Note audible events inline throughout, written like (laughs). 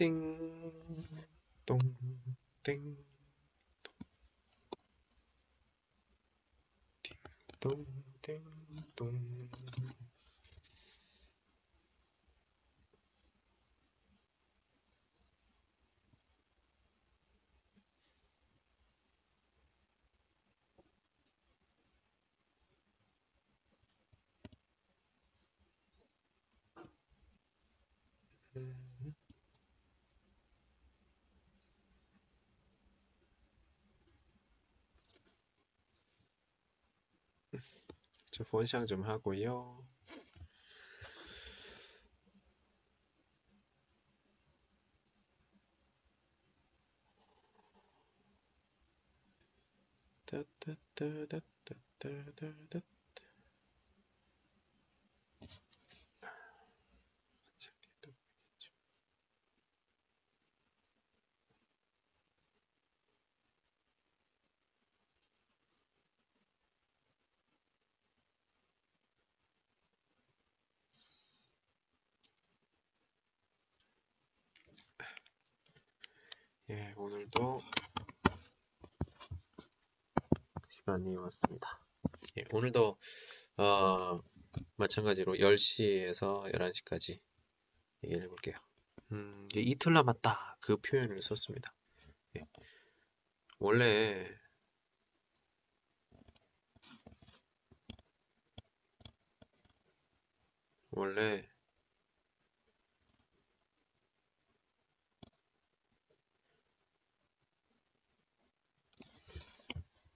Ding, dong, ding, dong, ding, dong, ding, dong. 저 폰샹 좀 하고요. 따따따따따따따 예, 오늘도 시간이 왔습니다. 예, 오늘도 어, 마찬가지로 10시에서 11시까지 얘기를 해볼게요. 음, 이틀 남았다 그 표현을 썼습니다. 예. 원래 원래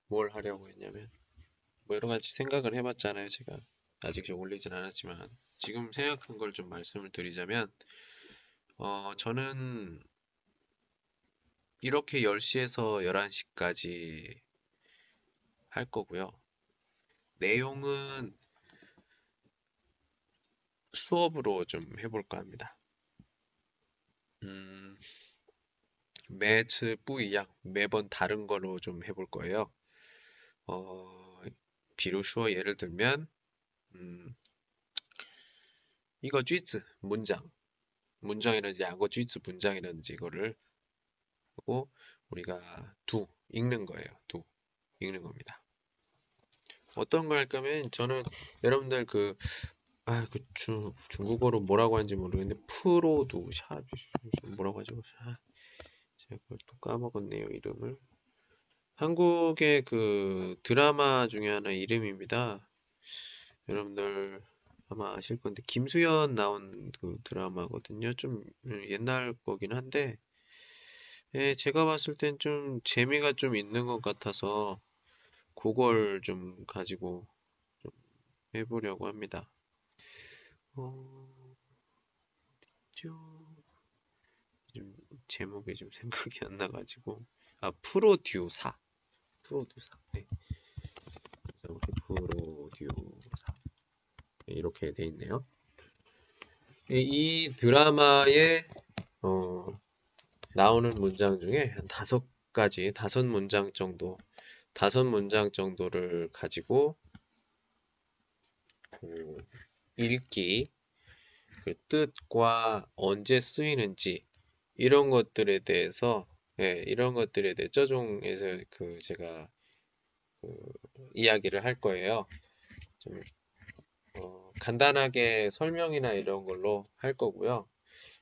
뭘 하려고 했냐면 뭐 여러 가지 생각을 해봤잖아요 제가. 아직 올리진 않았지만 지금 생각한 걸 좀 말씀을 드리자면 어 저는 이렇게 10시에서 11시까지 할 거고요. 내용은 수업으로 좀 해볼까 합니다. 음, 매츠 뿌이양 매번 다른 걸로 좀 해볼 거예요 어, 비로소 예를 들면 음, 이거 쥐즈 문장 문장이라든지 양거 쥐즈 문장이라든지 이거를 하고 우리가 두 읽는 거예요. 두 읽는 겁니다. 어떤 걸할 거면 저는 여러분들 그 아, 그 중, 중국어로 뭐라고 하는지 모르겠는데 프로두 샵 뭐라고 하죠? 아, 제가 그걸 또 까먹었네요 이름을 한국의 그 드라마 중에 하나 이름입니다. 여러분들 아마 아실 건데 김수현 나온 그 드라마거든요. 좀 옛날 거긴 한데 예, 제가 봤을 땐 좀 재미가 좀 있는 것 같아서 그걸 좀 가지고 좀 해보려고 합니다. 어, 좀 제목이 좀 (laughs) 생각이 안 나가지고 아 프로듀사 프로듀사. 네. 우리 프로듀사. 네, 이렇게 돼 있네요. 이 드라마에 어, 나오는 문장 중에 한 다섯 가지, 다섯 문장 정도, 다섯 문장 정도를 가지고 음, 읽기, 그 뜻과 언제 쓰이는지 이런 것들에 대해서 예, 이런 것들에 대해 저종에서 그 제가 그 이야기를 할 거예요. 좀 어, 간단하게 설명이나 이런 걸로 할 거고요.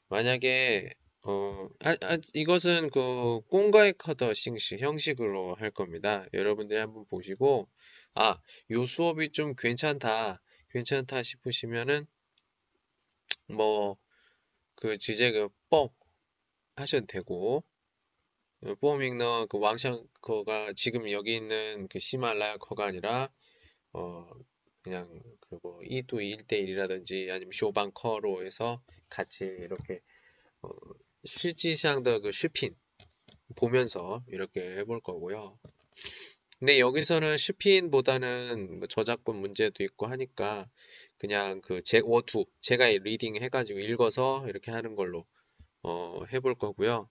만약에 어, 아, 아, 이것은 그 꽁가의 커더 싱시 형식으로 할 겁니다. 여러분들이 한번 보시고 아, 요 수업이 좀 괜찮다, 괜찮다 싶으시면은 뭐 그 지제 그뻥 하셔도 되고 뽀밍너 그 왕샹커가 지금 여기 있는 그 시말라야 커가 아니라 어 그냥 그뭐 이두 1대1이라든지 아니면 쇼방커로 해서 같이 이렇게 어 실지상더 그 슈핀 보면서 이렇게 해볼 거고요. 근데 여기서는 视频보다는 뭐 저작권 문제도 있고 하니까 그냥 그 제 我读 제가 reading 해가지고 읽어서 이렇게 하는 걸로 어 해볼 거고요.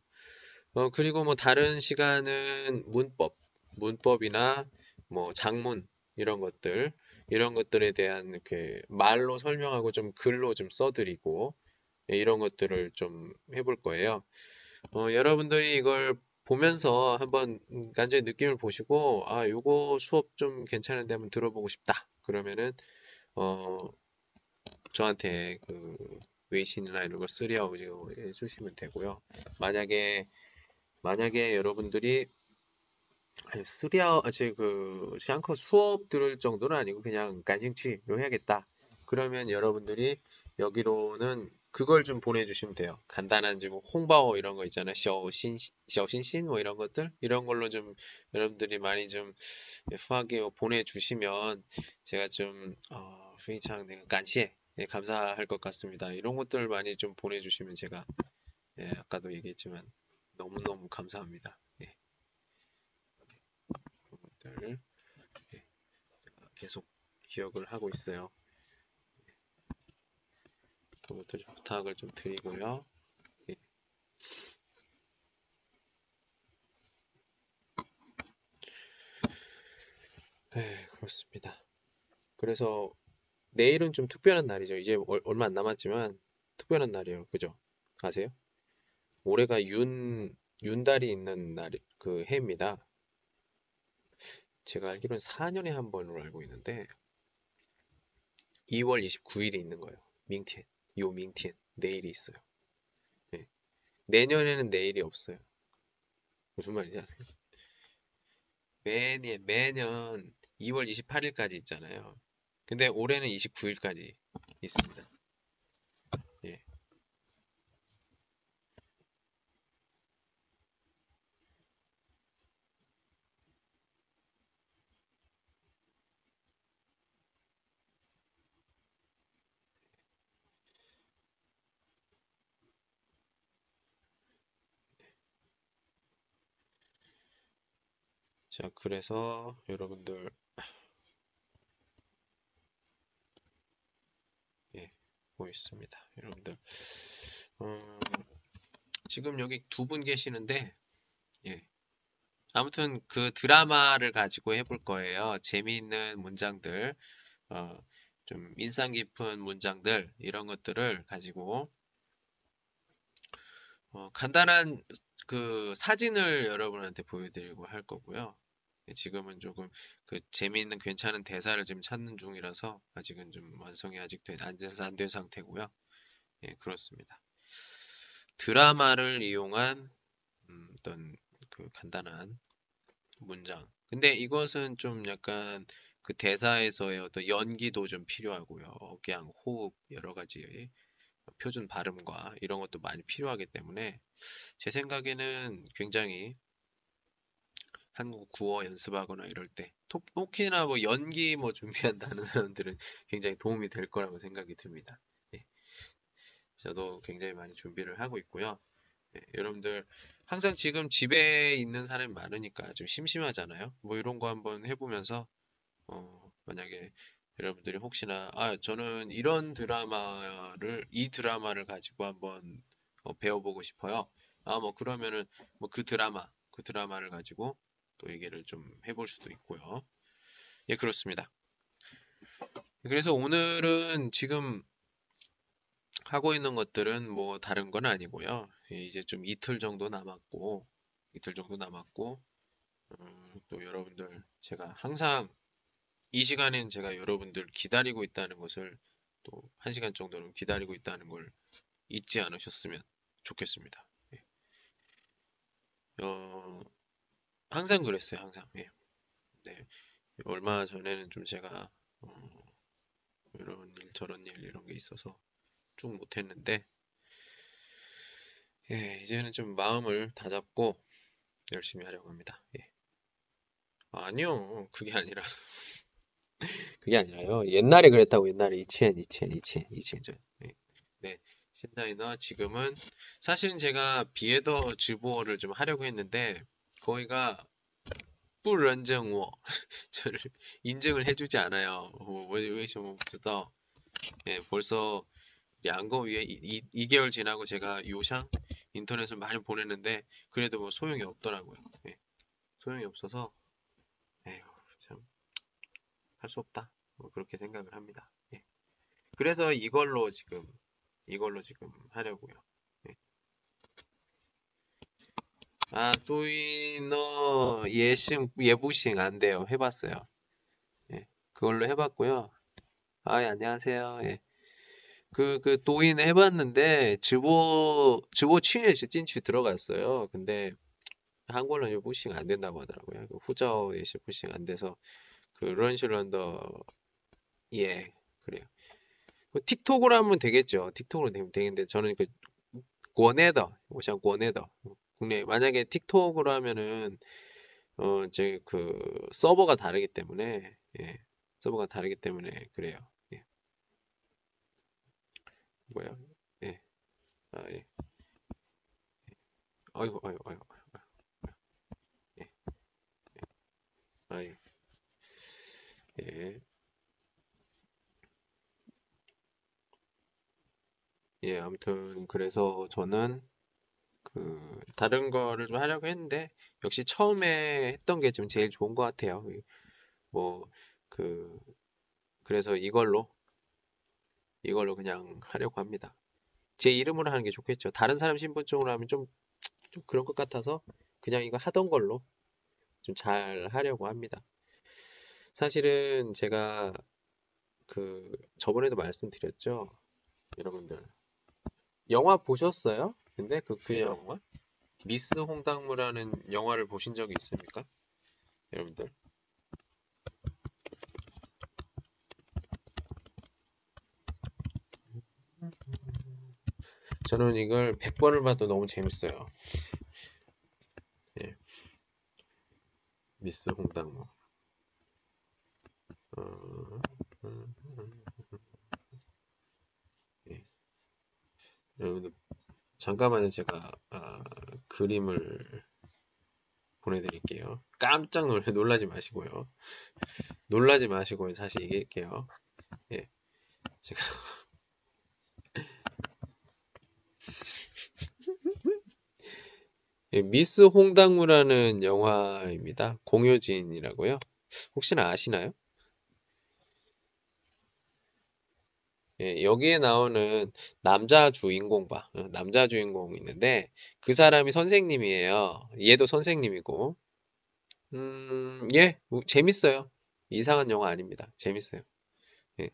어, 그리고 뭐 다른 시간은 문법, 문법이나 뭐 작문 이런 것들, 이런 것들에 대한 그 말로 설명하고 좀 글로 좀 써드리고 예, 이런 것들을 좀 해볼 거예요. 어, 여러분들이 이걸 보면서 한번 感觉 느낌을 보시고 아 요거 수업 좀 괜찮은데 한번 들어보고 싶다 그러면은 어 저한테 그 微信이나 이런 걸 私聊我 해주시면 되고요 만약에 만약에 여러분들이 私聊我 그 上课 수업 들을 정도는 아니고 그냥 感兴趣로 해야겠다 그러면 여러분들이 여기로는 그걸 좀 보내주시면 돼요. 간단한 지금 홍바오 이런 거 있잖아요. 셔신, 셔신신 뭐 이런 것들 이런 걸로 좀 여러분들이 많이 좀 후하게 보내주시면 제가 좀 어,非常 간시에 예, 감사할 것 같습니다. 이런 것들 많이 좀 보내주시면 제가 예, 아까도 얘기했지만 너무너무 감사합니다. 예. 예, 계속 기억을 하고 있어요. 그것도 좀 부탁을 좀 드리고요. 예. 네, 그렇습니다. 그래서 내일은 좀 특별한 날이죠. 이제 얼마 안 남았지만 특별한 날이에요. 그죠? 아세요? 올해가 윤, 윤달이 있는 날, 그 해입니다. 제가 알기로는 4년에 한 번으로 알고 있는데 2월 29일이 있는 거예요. 민티엔. 요 민티엔 내일이 있어요. 네. 내년에는 내일이 없어요. 무슨 말이지? (laughs) 매년 매년 2월 28일까지 있잖아요. 근데 올해는 29일까지 있습니다. 예. 자, 그래서 여러분들 예, 보있습니다. 여러분들 어, 지금 여기 두 분 계시는데 예. 아무튼 그 드라마를 가지고 해볼 거예요. 재미있는 문장들, 어, 좀 인상 깊은 문장들 이런 것들을 가지고 어, 간단한 그 사진을 여러분한테 보여드리고 할 거고요. 예, 지금은 조금 그 재미있는 괜찮은 대사를 지금 찾는 중이라서 아직은 좀 완성이 아직 된, 안돼서 된 상태고요. 예, 그렇습니다. 드라마를 이용한 음, 어떤 그 간단한 문장. 근데 이것은 좀 약간 그 대사에서의 어떤 연기도 좀 필요하고요. 억양, 호흡, 여러 가지 표준 발음과 이런 것도 많이 필요하기 때문에 제 생각에는 굉장히 한국 구어 연습하거나 이럴 때 혹시나 뭐 연기 뭐 준비한다는 (laughs) 사람들은 굉장히 도움이 될 거라고 생각이 듭니다. 예. 저도 굉장히 많이 준비를 하고 있고요. 예, 여러분들 항상 지금 집에 있는 사람이 많으니까 좀 심심하잖아요. 뭐 이런 거 한번 해보면서 어, 만약에 여러분들이 혹시나 아 저는 이런 드라마를 이 드라마를 가지고 한번 어, 배워보고 싶어요. 아 뭐 그러면은 뭐 그 드라마 그 드라마를 가지고 또 얘기를 좀 해볼 수도 있고요. 예 그렇습니다. 그래서 오늘은 지금 하고 있는 것들은 뭐 다른 건 아니고요. 예, 이제 좀 이틀 정도 남았고 이틀 정도 남았고 음, 또 여러분들 제가 항상 이 시간엔 제가 여러분들 기다리고 있다는 것을 또 한 시간 정도는 기다리고 있다는 걸 잊지 않으셨으면 좋겠습니다. 예. 어, 항상 그랬어요, 항상. 예. 네. 얼마 전에는 좀 제가 어, 이런 일 저런 일 이런 게 있어서 쭉 못했는데 예, 이제는 좀 마음을 다잡고 열심히 하려고 합니다. 예. 아니요, 그게 아니라 (laughs) 그게 아니라요. 옛날에 그랬다고 옛날에 이치엔, 이치엔, 이치엔, 이치엔. 네. 네. 신다이너 지금은 사실은 제가 비에더 즈보어를 좀 하려고 했는데 거기가 不认证我 (laughs) 저를 인증을 해주지 않아요. 왜为什么不知道? 예, 벌써 양거 위에 2, 2개월 지나고 제가 요샹 인터넷을 많이 보냈는데 그래도 뭐 소용이 없더라고요. 예, 소용이 없어서 에휴 참할 수 없다. 뭐 그렇게 생각을 합니다. 예. 그래서 이걸로 지금 이걸로 지금 하려고요. 아, 또이너 예싱 예부싱 안 돼요. 해봤어요. 예, 그걸로 해봤고요. 아, 예, 안녕하세요. 예. 그, 그, 도인 해봤는데, 즈보, 즈보 취에 찐취 들어갔어요. 근데, 한국어는 예부싱 안 된다고 하더라고요. 그 후자어 예시 부싱 안 돼서, 그, 런슈런더, 예, 그래요. 그 틱톡으로 하면 되겠죠. 틱톡으로 되면 되겠는데, 저는 그, 권에더, 오션 권에더. 국내, 만약에 틱톡으로 하면은, 어, 이제 그, 서버가 다르기 때문에, 예, 서버가 다르기 때문에, 그래요. 예. 뭐야? 예. 아, 예. 아이고, 아이고, 아이고. 예. 아, 예. 예. 예, 아무튼, 그래서 저는 그, 다른 거를 좀 하려고 했는데, 역시 처음에 했던 게좀 제일 좋은 것 같아요. 뭐, 그, 그래서 이걸로, 이걸로 그냥 하려고 합니다. 제 이름으로 하는 게 좋겠죠. 다른 사람 신분증으로 하면 좀, 좀 그런 것 같아서, 그냥 이거 하던 걸로 좀 잘 하려고 합니다. 사실은 제가 그, 저번에도 말씀드렸죠. 여러분들. 영화 보셨어요? 근데 그, 그 영화? 미스 홍당무라는 영화를 보신 적이 있습니까? 여러분들. 저는 이걸 100번을 봐도 너무 재밌어요. 예. 미스 홍당무. 어, 예. 여러분들 잠깐만요. 제가 아, 그림을 보내드릴게요. 깜짝 놀, (laughs) 놀라지 마시고요. 놀라지 마시고 다시 얘기할게요. 예. 제가 (laughs) 예, 미스 홍당무라는 영화입니다. 공효진이라고요. 혹시나 아시나요? 예, 여기에 나오는 남자 주인공 봐. 어, 남자 주인공 있는데 그 사람이 선생님이에요. 얘도 선생님이고. 음, 예, 재밌어요. 이상한 영화 아닙니다. 재밌어요. 예.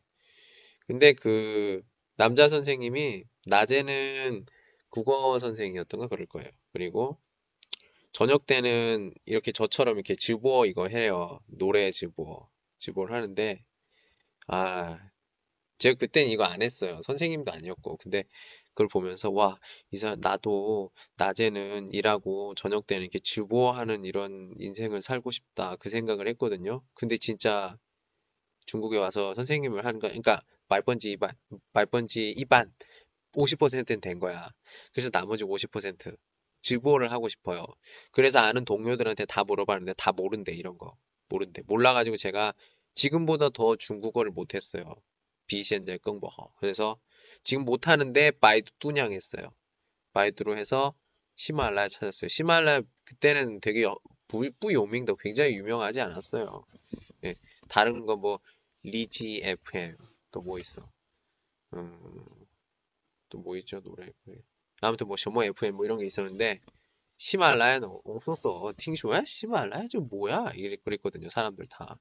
근데 그 남자 선생님이 낮에는 국어 선생이었던가 그럴 거예요. 그리고 저녁 때는 이렇게 저처럼 이렇게 즈보어 이거 해요. 노래 즈보어. 즈보어를 하는데 아 제가 그때는 이거 안 했어요. 선생님도 아니었고. 근데 그걸 보면서, 와, 이 사람, 나도 낮에는 일하고 저녁 때는 이렇게 주보하는 이런 인생을 살고 싶다. 그 생각을 했거든요. 근데 진짜 중국에 와서 선생님을 하는 거, 그러니까 말번지 이반, 말번지 이반, 50%는 된 거야. 그래서 나머지 50% 주보를 하고 싶어요. 그래서 아는 동료들한테 다 물어봤는데 다 모른대, 이런 거. 모른대. 몰라 가지고 제가 지금보다 더 중국어를 못했어요. 비시엔제 끙버허. 그래서 지금 못하는데 바이두 뚜냥 했어요. 바이두로 해서 시말라야 찾았어요. 시말라야 그때는 되게 뿌요밍도 굉장히 유명하지 않았어요. 예, 다른 거 뭐 리지 FM 또 뭐 있어? 음, 또 뭐 있죠 노래? 아무튼 뭐 셔머 FM 뭐 이런 게 있었는데 시말라야는 없었어. 팅슈야? 시말라야 좀 뭐야? 이랬 그랬거든요. 사람들 다.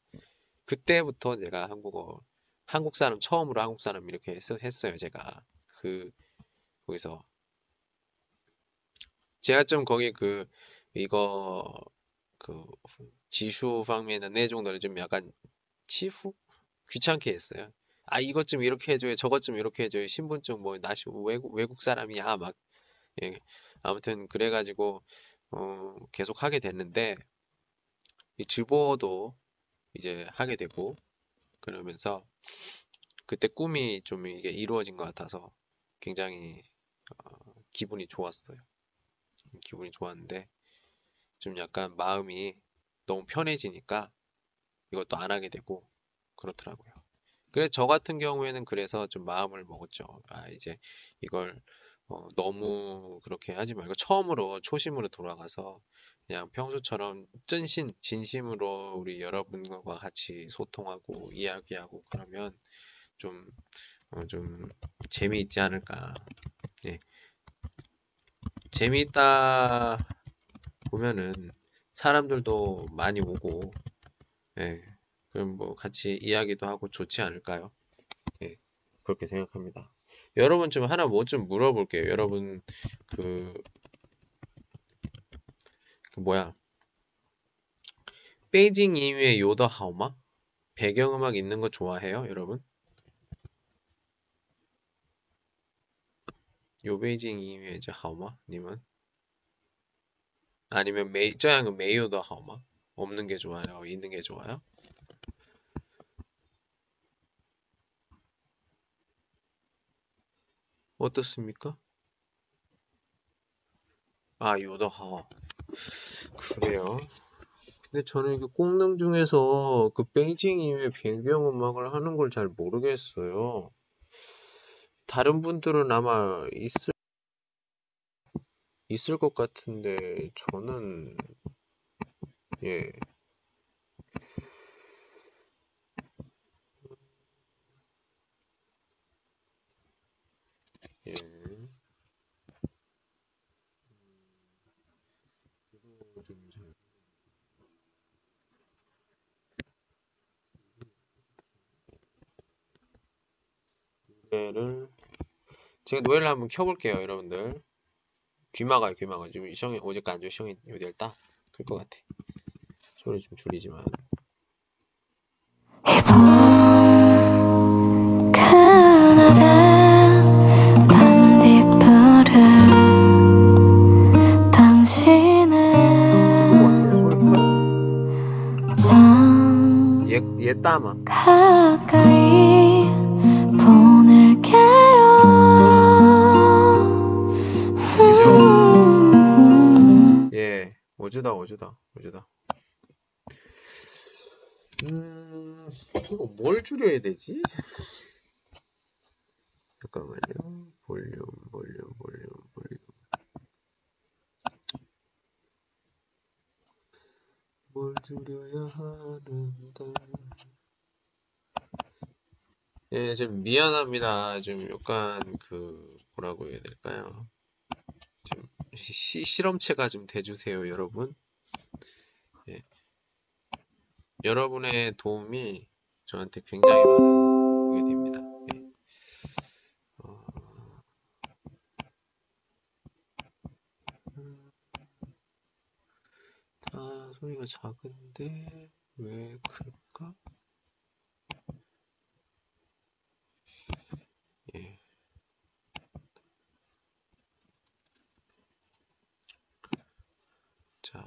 그때부터 내가 한국어 한국 사람 처음으로 한국 사람 이렇게 했, 했어요 제가 그 거기서 제가 좀 거기 그 이거 그 지수 방면의 내종들을 좀 약간 치후 귀찮게 했어요. 아 이것 좀 이렇게 해줘요, 저것 좀 이렇게 해줘요. 신분증 뭐 나시 외국 외국 사람이야 막 예. 아무튼 그래가지고 어, 계속 하게 됐는데 이 주보도 이제 하게 되고 그러면서 그때 꿈이 좀 이게 이루어진 것 같아서 굉장히 어, 기분이 좋았어요. 기분이 좋았는데 좀 약간 마음이 너무 편해지니까 이것도 안 하게 되고 그렇더라고요. 그래서 저 같은 경우에는 그래서 좀 마음을 먹었죠. 아 이제 이걸 어, 너무 그렇게 하지 말고 처음으로 초심으로 돌아가서 그냥 평소처럼真신, 진심으로 우리 여러분과 같이 소통하고 이야기하고 그러면 좀 어, 좀 재미있지 않을까. 예. 재미있다 보면은 사람들도 많이 오고, 예. 그럼 뭐 같이 이야기도 하고 좋지 않을까요? 예. 그렇게 생각합니다. 여러분 좀 하나 뭐 좀 물어볼게요. 여러분 그, 그 뭐야 背景音乐 有的好吗? 배경음악 있는 거 좋아해요, 여러분? 有 背景音乐 이제 好吗? 你们? 아니면 没, 这样은 没有的好吗? 없는 게 좋아요? 있는 게 좋아요? 어떻습니까? 아, 요더 하오. 그래요. 근데 저는 이게功能 중에서 그 베이징 이후에 배경 음악을 하는 걸 잘 모르겠어요. 다른 분들은 아마 있을, 있을 것 같은데, 저는, 예. 예. 노래를 제가 노래를 한번 켜볼게요, 여러분들. 귀마가요, 귀마가. 지금 시영이 어제까 안 좋아, 시영이 요될 따. 그럴 것 같아. 소리 좀 줄이지만. 얘, 얘 따마. 어제다, 어제다, 어제다. 음, 이거 뭘 줄여야 되지? 잠깐만요. 볼륨, 볼륨, 볼륨, 볼륨. 뭘 줄여야 하는데. 예, 좀 미안합니다. 좀 약간 그, 뭐라고 해야 될까요? 좀 시, 실험체가 좀 돼주세요, 여러분. 예. 여러분의 도움이 저한테 굉장히 많은 그게 됩니다. 예. 어, 음, 다 소리가 작은데 왜 그럴까? 예. 자,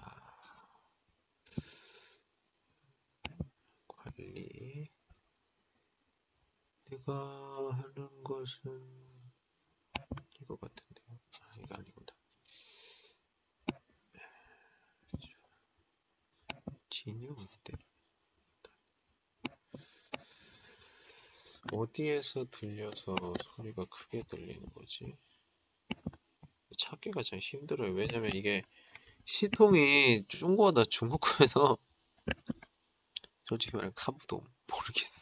관리. 내가 하는 것은 이거 같은데요. 아, 이거 아니구나. 진영 어때? 어디에서 들려서 소리가 크게 들리는 거지? 찾기가 참 힘들어요. 왜냐면 이게 시통이 중국어다 중국어에서 (laughs) 솔직히 말하면 아무도 모르겠어.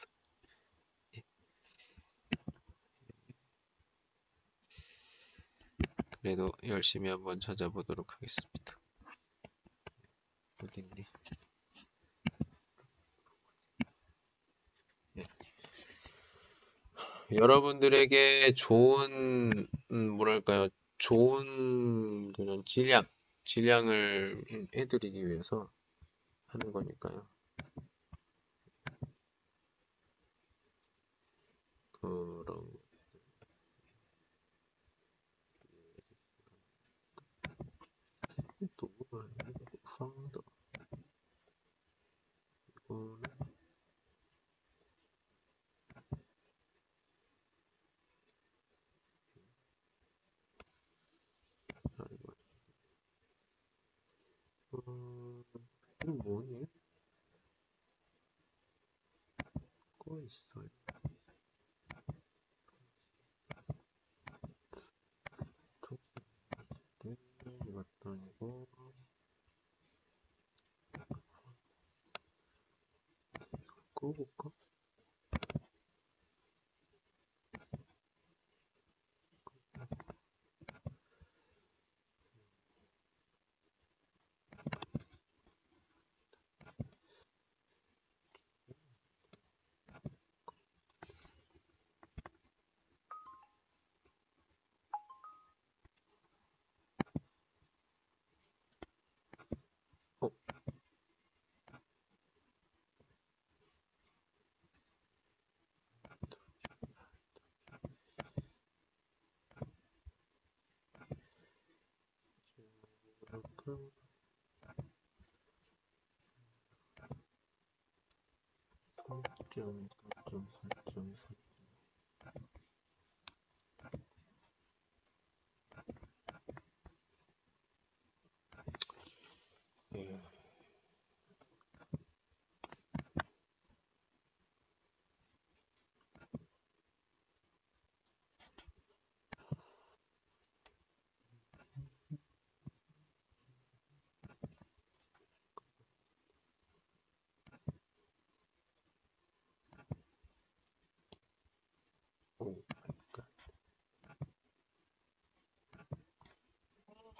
그래도 열심히 한번 찾아보도록 하겠습니다. 어딨니? 예. 여러분들에게 좋은, 음, 뭐랄까요, 좋은 그런 질량, 질량을 해드리기 위해서 하는 거니까요. 그런 또 황도 이거는 아이고 어, 이거 뭐니? 꺼 있어요. 네, 이것도 아니고 꺼볼까? 그럴까? 삼점, 삼점, 삼점,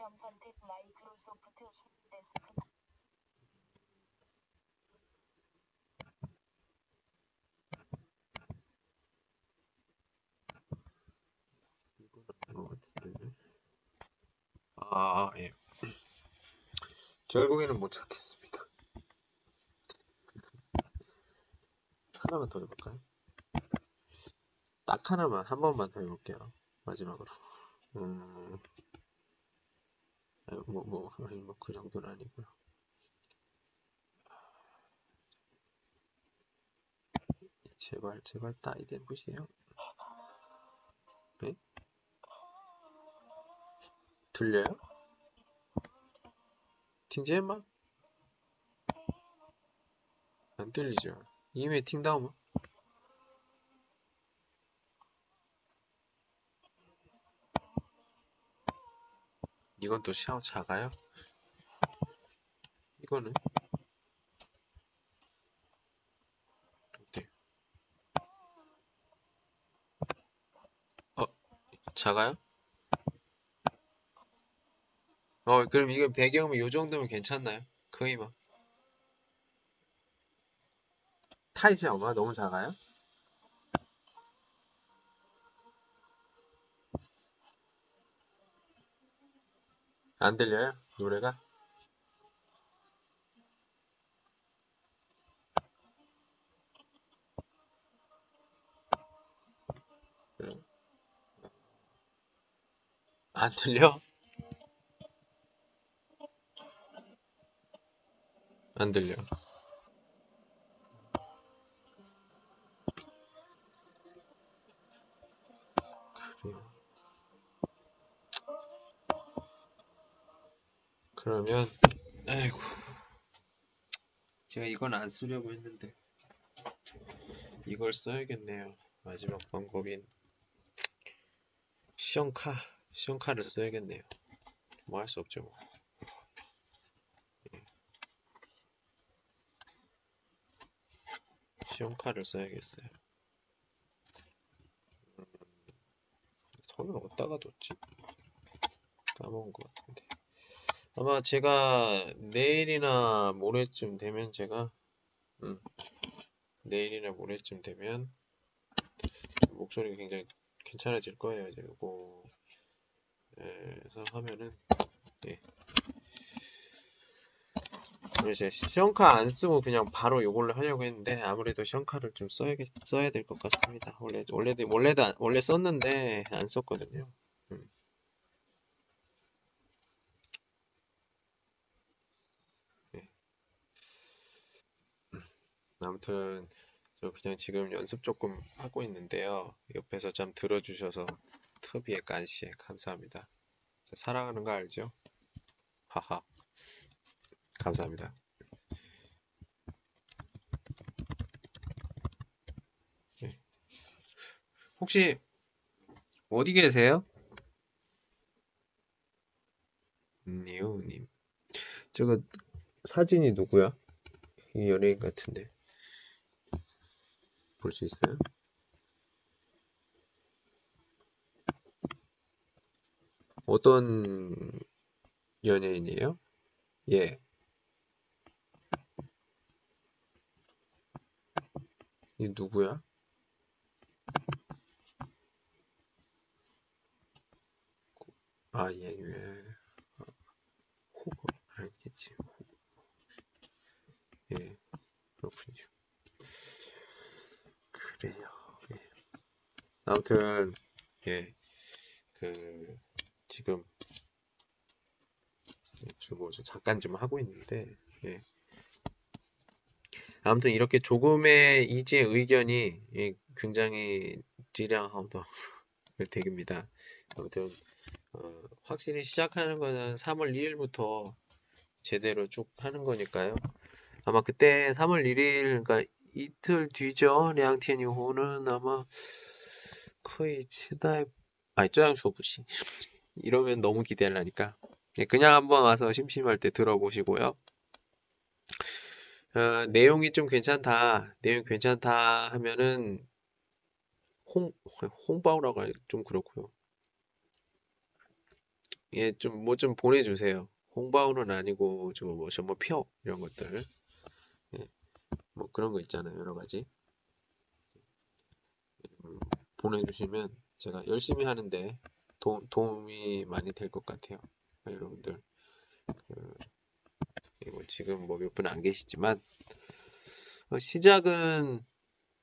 님 선택 마이크로소프트 같은데. 아, 예. 결국에는 못 찾겠습니다. 하나만 더 해볼까요? 딱 하나만, 한 번만 더 해볼게요. 마지막으로. 음, 뭐, 뭐, 아니, 뭐, 그 정도는 아니고요. 제발, 제발, 따이대 보세요. 네? 들려요? 팅제마? 안 들리죠? 이메 팅다운 이건 또 샤워 작아요? 이거는? 어때? 어, 작아요? 어, 그럼 이거 배경음이 요 정도면 괜찮나요? 거의 막. 타이지 엄마 너무 작아요? 안 들려요? 노래가? 안 들려? 안 들려. 그러면, 아이고. 제가 이건 안 쓰려고 했는데, 이걸 써야겠네요. 마지막 방법인, 시험카, 시험카를 써야겠네요. 뭐 할 수 없죠, 뭐. 시험카를 써야겠어요. 음, 손을 어디다가 뒀지? 까먹은 것 같은데. 아마 제가 내일이나 모레쯤 되면 제가, 음, 내일이나 모레쯤 되면 목소리가 굉장히 괜찮아질 거예요. 이제 요거, 에서 하면은, 예. 이제 시험카 안 쓰고 그냥 바로 요걸로 하려고 했는데 아무래도 시험카를 좀 써야겠, 써야 될 것 같습니다. 원래 원래도 원래도 안- 원래 썼는데 안 썼거든요. 아무튼 저 그냥 지금 연습 조금 하고 있는데요. 옆에서 좀 들어주셔서 트비의 깐시에 감사합니다. 저 사랑하는 거 알죠? 하하. 감사합니다. 네. 혹시 어디 계세요? 니오님. 저거 사진이 누구야? 이 연예인 같은데. 볼 수 있어요? 어떤 연예인이에요? 예. 이 누구야? 아, 예, 예. 아, 호거 알겠지. 예, 그렇군요. 예. 아무튼 예, 그 지금 지금 뭐 잠깐 좀 하고 있는데, 예. 아무튼 이렇게 조금의 이지의 의견이 예, 굉장히 질량하다 되깁니다. (laughs) 아무튼 어, 확실히 시작하는 거는 3월 2일부터 제대로 쭉 하는 거니까요. 아마 그때 3월 1일, 그러니까 이틀 뒤죠. 량티니호는 아마 거의 치다에 아니 쪼양쇼 부시 이러면 너무 기대를 하니까 예, 그냥 한번 와서 심심할 때 들어보시고요. 어, 내용이 좀 괜찮다, 내용 괜찮다 하면은 홍 홍바오라고 하기 좀 그렇고요. 예, 좀뭐 좀 보내주세요. 홍바오는 아니고 좀뭐什么표 이런 것들, 예, 뭐 그런 거 있잖아요, 여러 가지. 음, 보내주시면 제가 열심히 하는데 도, 도움이 많이 될 것 같아요. 여러분들. 그, 뭐 지금 뭐 몇 분 안 계시지만 어, 시작은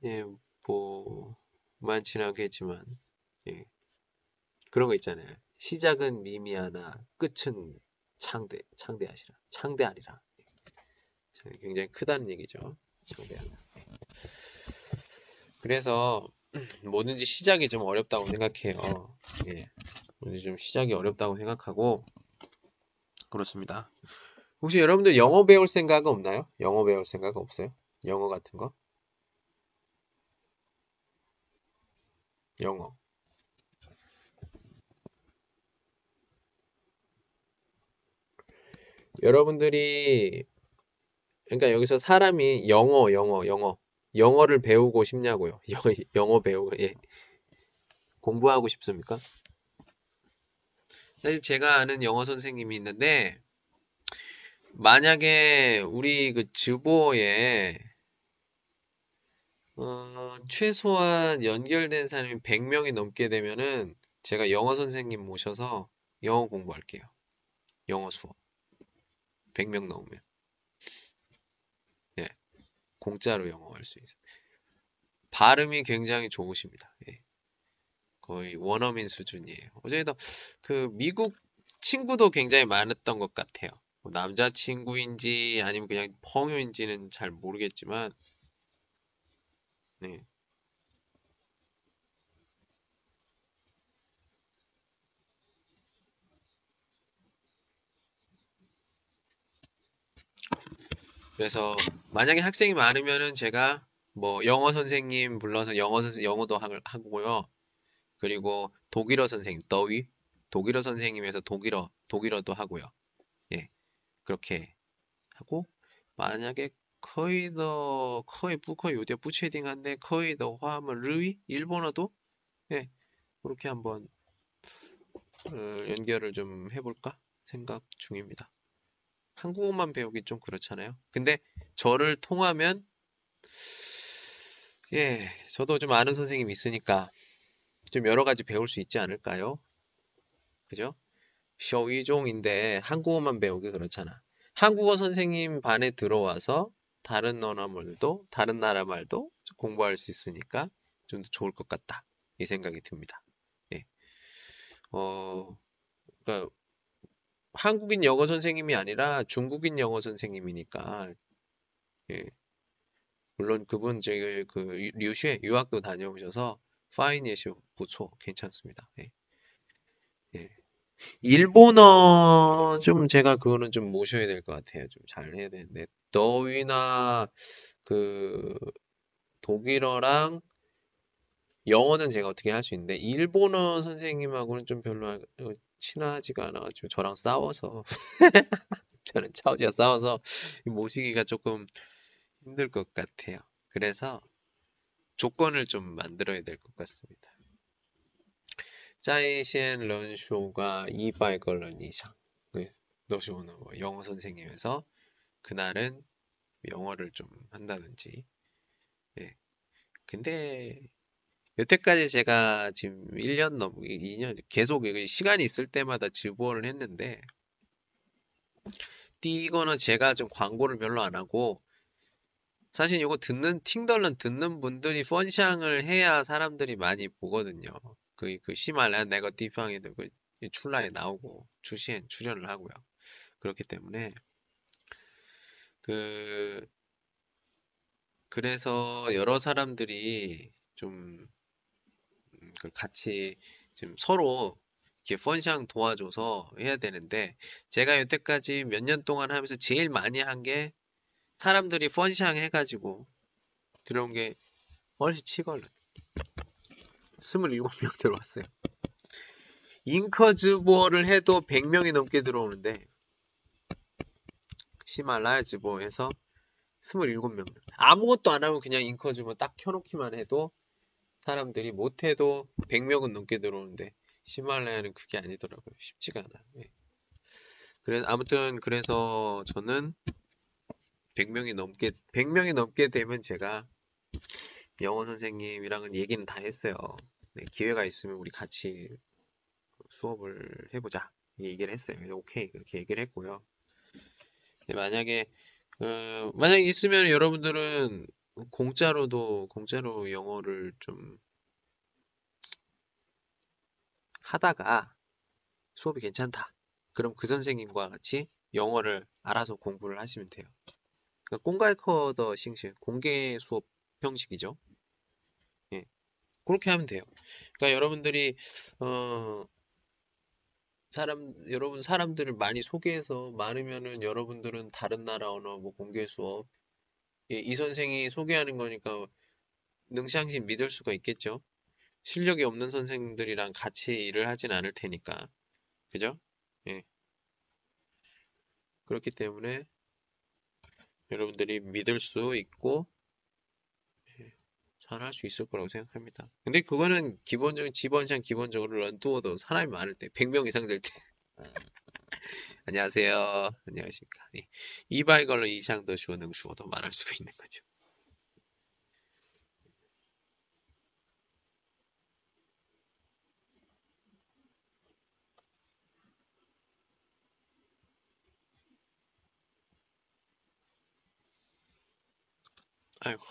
예, 뭐 많지는 않겠지만 예, 그런 거 있잖아요. 시작은 미미하나 끝은 창대 창대하시라 창대하리라. 굉장히 크다는 얘기죠. 창대하나. 그래서 뭐든지 시작이 좀 어렵다고 생각해요. 예. 뭐든지 좀 시작이 어렵다고 생각하고 그렇습니다. 혹시 여러분들 영어 배울 생각 없나요? 영어 배울 생각 없어요? 영어 같은 거? 영어. 여러분들이 그러니까 여기서 사람이 영어, 영어, 영어, 영어를 배우고 싶냐고요. (laughs) 영어 배우고 예. 공부하고 싶습니까? 사실 제가 아는 영어 선생님이 있는데 만약에 우리 그 즈보에 어, 최소한 연결된 사람이 100명이 넘게 되면은 제가 영어 선생님 모셔서 영어 공부할게요. 영어 수업. 100명 넘으면. 예. 공짜로 영어 할 수 있어요. 발음이 굉장히 좋으십니다. 예. 거의 원어민 수준이에요. 어제도 그 미국 친구도 굉장히 많았던 것 같아요. 뭐 남자친구인지 아니면 그냥 펑유인지는 잘 모르겠지만, 네. 그래서 만약에 학생이 많으면은 제가 뭐 영어 선생님 불러서 영어 선생 영어도 하고요. 그리고 독일어 선생님 더위 독일어 선생님에서 독일어 독일어도 하고요. 예. 그렇게 하고 만약에 거의 더 거의 부커 요대 부채딩한데 거의 더 화하면 르위 일본어도 예. 그렇게 한번 어, 연결을 좀 해볼까 생각 중입니다. 한국어만 배우기 좀 그렇잖아요. 근데 저를 통하면 예, 저도 좀 아는 선생님이 있으니까 좀 여러 가지 배울 수 있지 않을까요? 그죠? 쇼이종인데 한국어만 배우기 그렇잖아. 한국어 선생님 반에 들어와서 다른 언어 말도, 다른 나라 말도 공부할 수 있으니까 좀 더 좋을 것 같다. 이 생각이 듭니다. 예. 어, 그러니까 한국인 영어 선생님이 아니라 중국인 영어 선생님이니까 예. 물론 그분 저기 그 류쉐 유학도 다녀오셔서 파이니쇼 부초 괜찮습니다. 예. 예. 일본어 좀 제가 그거는 좀 모셔야 될 것 같아요. 좀 잘 해야 되는데 더위나 그 독일어랑 영어는 제가 어떻게 할 수 있는데 일본어 선생님하고는 좀 별로 친하지가 않아가지고 저랑 싸워서 (laughs) (laughs) 저는 차오지가 싸워서 모시기가 조금 힘들 것 같아요. 그래서 조건을 좀 만들어야 될 것 같습니다. 在线런쇼가 200个人 이상 너시오는 뭐 영어 선생님에서 그날은 영어를 좀 한다든지 예. 근데 여태까지 제가 지금 1년 넘 2년 계속 시간이 있을 때마다直播를 했는데 이거는 제가 좀 광고를 별로 안 하고 사실 이거 듣는 팅덜런 듣는 분들이 펀샹을 해야 사람들이 많이 보거든요. 그, 그 시말란 네거티팡에도 그 출라에 나오고 주시엔 출연을 하고요. 그렇기 때문에 그 그래서 여러 사람들이 좀 음, 그 같이 좀 서로 이렇게 펀샹 도와줘서 해야 되는데 제가 여태까지 몇 년 동안 하면서 제일 많이 한 게 사람들이 펀샹 해가지고 들어온 게 훨씬 치걸러 27명 들어왔어요. 잉커즈보를 해도 100명이 넘게 들어오는데 히말라야 즈보에서 27명 아무것도 안 하고 그냥 잉커즈보 딱 켜놓기만 해도 사람들이 못해도 100명은 넘게 들어오는데 히말라야는 그게 아니더라고요. 쉽지가 않아요. 예. 그래서 아무튼 그래서 저는 100명이 넘게 100명이 넘게 되면 제가 영어 선생님이랑은 얘기는 다 했어요. 네, 기회가 있으면 우리 같이 수업을 해보자. 얘기를 했어요. 오케이 그렇게 얘기를 했고요. 근데 만약에 어, 만약에 있으면 여러분들은 공짜로도 공짜로 영어를 좀 하다가 수업이 괜찮다. 그럼 그 선생님과 같이 영어를 알아서 공부를 하시면 돼요. 그러니까 공갈커더 싱식 공개 수업 형식이죠. 예. 그렇게 하면 돼요. 그러니까 여러분들이 어 사람 여러분 사람들을 많이 소개해서 많으면은 여러분들은 다른 나라 언어 뭐 공개 수업 예, 이 선생이 소개하는 거니까 능상심 믿을 수가 있겠죠. 실력이 없는 선생들이랑 같이 일을 하진 않을 테니까. 그죠? 예. 그렇기 때문에 여러분들이 믿을 수 있고 예, 잘할 수 있을 거라고 생각합니다. 근데 그거는 기본적인 지번상 기본적으로 런투어도 사람이 많을 때 100명 이상 될 때. 아, (laughs) 안녕하세요. 안녕하십니까. 예. 이발걸로 이상더 슈어 능슈어도 말할 수가 있는 거죠. 아이고.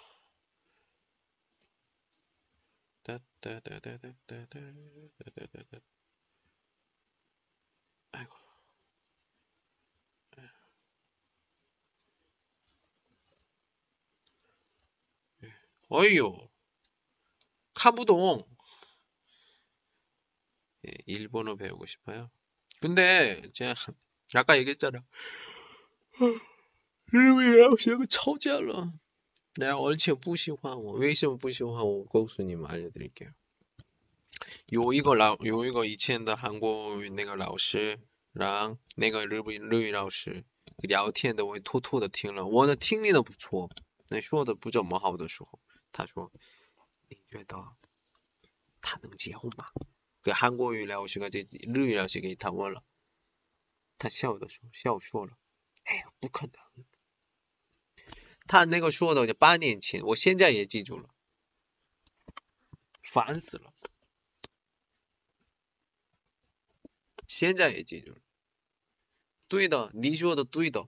아이고. 어이요. 카부동. 예, 일본어 배우고 싶어요. 근데 제가 (laughs) 아까 얘기했잖아. (laughs) 일본이라고 제가 처지알라. 내가 얼치 부시화오, 웨이션 부시화오 고수님 알려드릴게요. 요 이거 라, 요 이거 이치엔더 한국 那个老师让那个日日语老师聊天的我偷偷的听了，我的听力都不错，那说的不怎么好的时候， 他说你觉得他能结婚吗？跟韩国语聊我是个这日语老师给他问了他笑着说笑说了哎呀不可能。他那个说的就八年前我现在也记住了烦死了。现在也记住了。对的你说的对的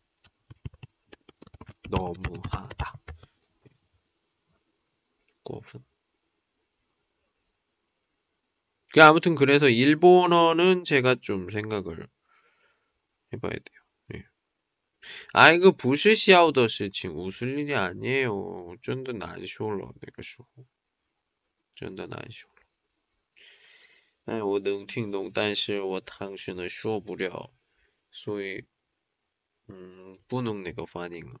너무하다过分。그 아무튼 그래서 일본어는 제가 좀 생각을 해봐야 돼요. 예. 아, 이거 부시시아우더 시情 웃을 일이 아니에요. 真的难受了那个时候真的难受了哎，我能听懂，但是我当时呢说不了，所以嗯不能那个反应了。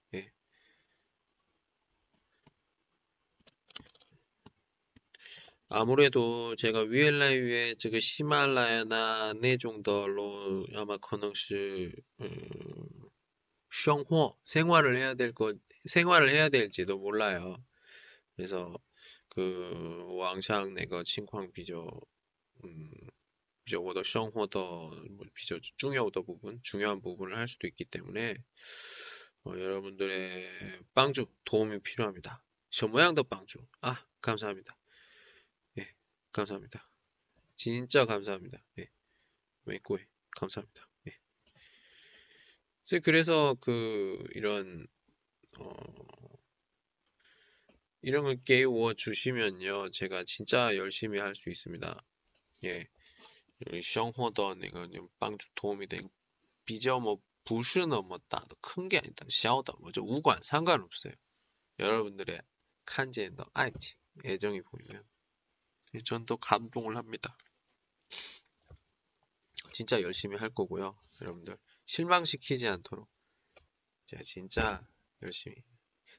아무래도 제가 위엘라이 위에 지금 시말라야나 네 정도로 아마 커능시 생활 어, 생활을 해야 될 것 생활을 해야 될지도 몰라요. 그래서 그 왕창 내가 칭광 비저 음 비저 워더 생활더 뭐 비저 중요하다 부분 중요한 부분을 할 수도 있기 때문에 어, 여러분들의 빵주 도움이 필요합니다. 저 모양도 빵주 아 감사합니다. 예, 감사합니다. 진짜 감사합니다. 예, 메이코에 감사합니다. 예. 그래서 그 이런 어, 이런 걸 깨워 주시면요, 제가 진짜 열심히 할 수 있습니다. 예. 生活的那个帮助 도움이 된 비교 뭐 부수는 뭐 따도 큰 게 아니다. 小的 뭐죠 우관 상관없어요. 여러분들의 칸지엔더 아이치 애정이 보이면 전또 감동을 합니다. 진짜 열심히 할 거고요. 여러분들 실망시키지 않도록 제가 진짜 열심히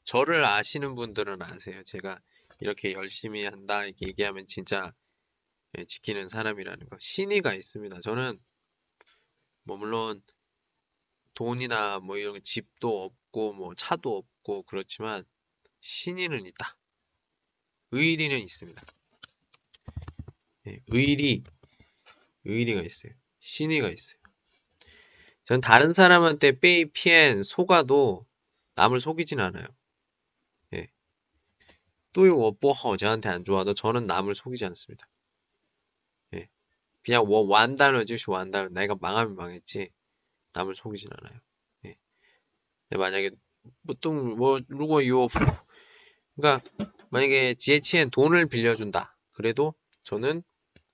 저를 아시는 분들은 아세요. 제가 이렇게 열심히 한다 이렇게 얘기하면 진짜 예, 지키는 사람이라는 거. 신의가 있습니다. 저는 뭐 물론 돈이나 뭐 이런 집도 없고 뭐 차도 없고 그렇지만 신의는 있다. 의리는 있습니다. 예, 의리, 의리가 있어요. 신의가 있어요. 전 다른 사람한테 빼이 피엔 속아도 남을 속이진 않아요. 예. 또 워보허 저한테 안 좋아도 저는 남을 속이지 않습니다. 예. 그냥 워 완단어지 완단어 내가 망하면 망했지 남을 속이진 않아요. 예. 만약에 뭐 보통 뭐 누구 요 뭐, 그러니까 만약에 지혜치엔 돈을 빌려준다 그래도 저는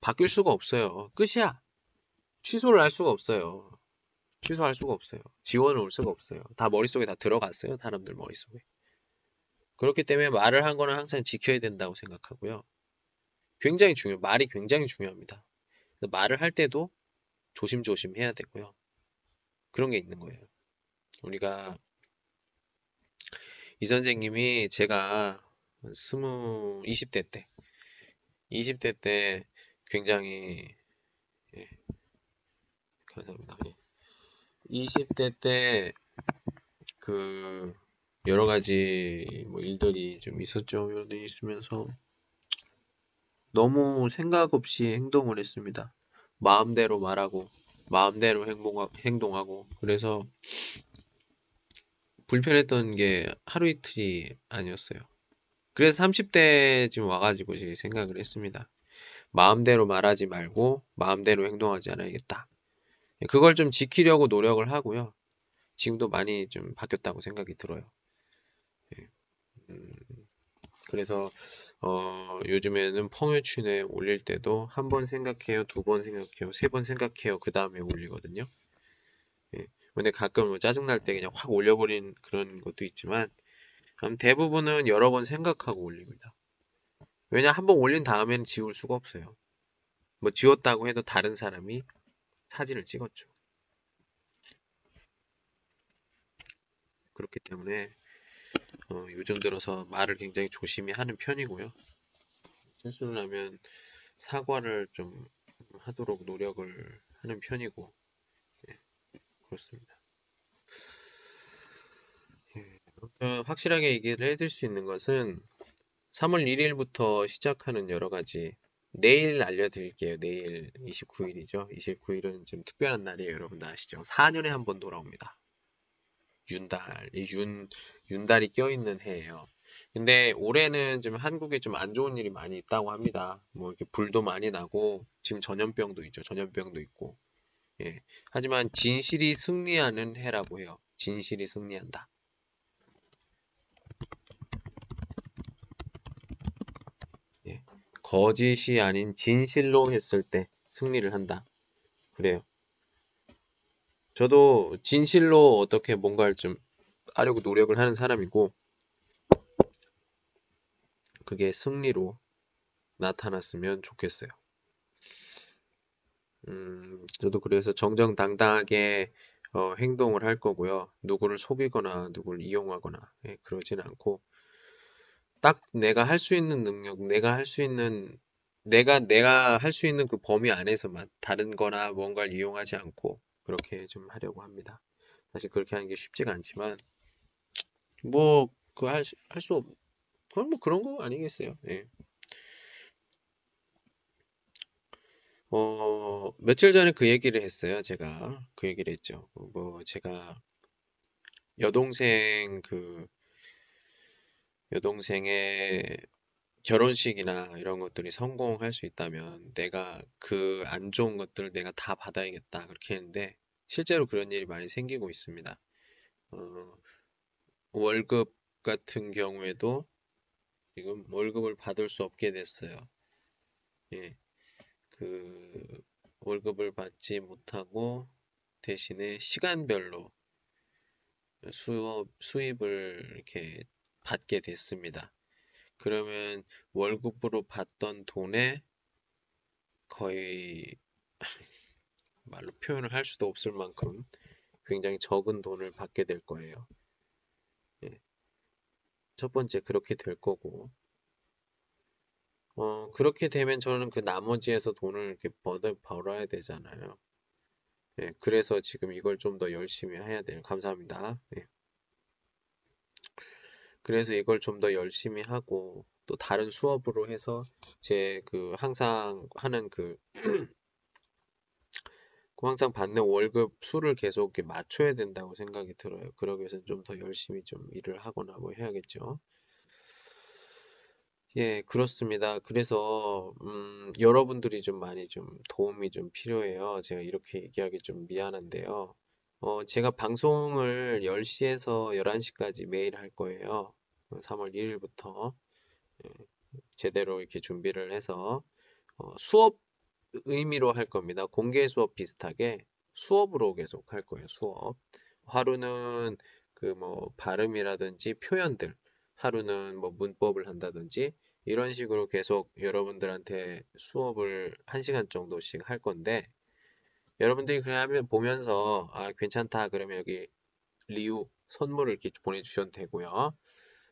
바뀔 수가 없어요. 끝이야. 취소를 할 수가 없어요. 취소할 수가 없어요. 지원을 올 수가 없어요. 다 머릿속에 다 들어갔어요. 사람들 머릿속에. 그렇기 때문에 말을 한 거는 항상 지켜야 된다고 생각하고요. 굉장히 중요, 말이 굉장히 중요합니다. 말을 할 때도 조심조심 해야 되고요. 그런 게 있는 거예요. 우리가 이 선생님이 제가 스무, 20대 때, 20대 때 굉장히, 예, 감사합니다. 20대 때, 그, 여러 가지 뭐 일들이 좀 있었죠. 일들이 있으면서 너무 생각 없이 행동을 했습니다. 마음대로 말하고 마음대로 행동하 고 그래서 불편했던 게 하루 이틀이 아니었어요. 그래서 30대 지금 와가지고 생각을 했습니다. 마음대로 말하지 말고 마음대로 행동하지 않아야겠다. 그걸 좀 지키려고 노력을 하고요. 지금도 많이 좀 바뀌었다고 생각이 들어요. 음, 그래서 어, 요즘에는 펑유춘에 올릴 때도 한 번 생각해요, 두 번 생각해요, 세 번 생각해요, 그 다음에 올리거든요. 예. 근데 가끔 뭐 짜증날 때 그냥 확 올려버린 그런 것도 있지만 대부분은 여러 번 생각하고 올립니다. 왜냐, 한 번 올린 다음에는 지울 수가 없어요. 뭐 지웠다고 해도 다른 사람이 사진을 찍었죠. 그렇기 때문에 어, 요즘 들어서 말을 굉장히 조심히 하는 편이고요. 실수를 하면 사과를 좀 하도록 노력을 하는 편이고, 예, 그렇습니다. 예, 아무튼 확실하게 얘기를 해드릴 수 있는 것은 3월 1일부터 시작하는 여러 가지 내일 알려드릴게요. 내일 29일이죠. 29일은 좀 특별한 날이에요. 여러분들 아시죠? 4년에 한 번 돌아옵니다. 윤달, 이 윤, 윤달이 껴있는 해예요. 근데 올해는 좀 한국에 좀 안 좋은 일이 많이 있다고 합니다. 뭐 이렇게 불도 많이 나고 지금 전염병도 있죠. 전염병도 있고. 예. 하지만 진실이 승리하는 해라고 해요. 진실이 승리한다. 예. 거짓이 아닌 진실로 했을 때 승리를 한다. 그래요. 저도 진실로 어떻게 뭔가를 좀 하려고 노력을 하는 사람이고, 그게 승리로 나타났으면 좋겠어요. 음, 저도 그래서 정정당당하게 어, 행동을 할 거고요. 누구를 속이거나 누구를 이용하거나 예, 그러진 않고 딱 내가 할 수 있는 능력, 내가 할 수 있는 내가 내가 할 수 있는 그 범위 안에서만 다른 거나 뭔가를 이용하지 않고 그렇게 좀 하려고 합니다. 사실 그렇게 하는 게 쉽지가 않지만 뭐 그 할 할 수 없, 그건 뭐 그런 거 아니겠어요. 예. 어, 며칠 전에 그 얘기를 했어요. 제가 그 얘기를 했죠. 뭐 제가 여동생 그 여동생의 결혼식이나 이런 것들이 성공할 수 있다면 내가 그 안 좋은 것들을 내가 다 받아야겠다 그렇게 했는데 실제로 그런 일이 많이 생기고 있습니다. 어, 월급 같은 경우에도 지금 월급을 받을 수 없게 됐어요. 예, 그 월급을 받지 못하고 대신에 시간별로 수업, 수입을 이렇게 받게 됐습니다. 그러면 월급으로 받던 돈에 거의 (laughs) 말로 표현을 할 수도 없을 만큼 굉장히 적은 돈을 받게 될 거예요. 예. 첫 번째 그렇게 될 거고 어 그렇게 되면 저는 그 나머지에서 돈을 이렇게 벌어, 벌어야 되잖아요. 예, 그래서 지금 이걸 좀 더 열심히 해야 돼요. 감사합니다. 예. 그래서 이걸 좀 더 열심히 하고 또 다른 수업으로 해서 제 그 항상 하는 그 (clears throat) 그 항상 받는 월급 수를 계속 이렇게 맞춰야 된다고 생각이 들어요. 그러기 위해서 좀더 열심히 좀 일을 하거나 뭐 해야겠죠. 예, 그렇습니다. 그래서 음, 여러분들이 좀 많이 좀 도움이 좀 필요해요. 제가 이렇게 얘기하기 좀 미안한데요. 어, 제가 방송을 10시에서 11시까지 매일 할 거예요. 3월 1일부터 제대로 이렇게 준비를 해서 어, 수업 의미로 할 겁니다. 공개 수업 비슷하게 수업으로 계속 할 거예요. 수업. 하루는 그 뭐 발음이라든지 표현들, 하루는 뭐 문법을 한다든지 이런 식으로 계속 여러분들한테 수업을 1시간 정도씩 할 건데 여러분들이 그냥 보면서 아 괜찮다 그러면 여기 礼物 선물을 이렇게 보내주셔도 되고요.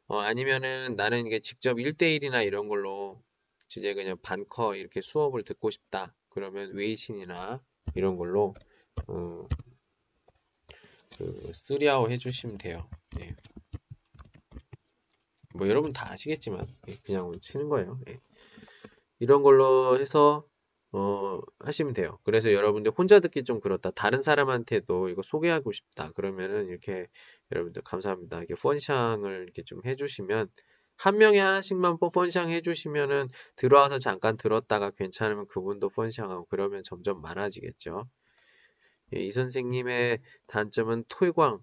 어, 아니면은 나는 이게 직접 1대1이나 이런 걸로 이제 그냥 班课 이렇게 수업을 듣고 싶다. 그러면 微信이나 이런 걸로 어, 그 私聊我 해주시면 돼요. 예. 뭐 여러분 다 아시겠지만 예, 그냥 치는 거예요. 예. 이런 걸로 해서 어, 하시면 돼요. 그래서 여러분들 혼자 듣기 좀 그렇다. 다른 사람한테도 이거 소개하고 싶다. 그러면은 이렇게 여러분들 감사합니다. 이렇게 펀샹을 이렇게 좀 해주시면 한 명에 하나씩만 펀샹 해주시면은 들어와서 잠깐 들었다가 괜찮으면 그분도 펀샹하고 그러면 점점 많아지겠죠. 예, 이 선생님의 단점은 토이광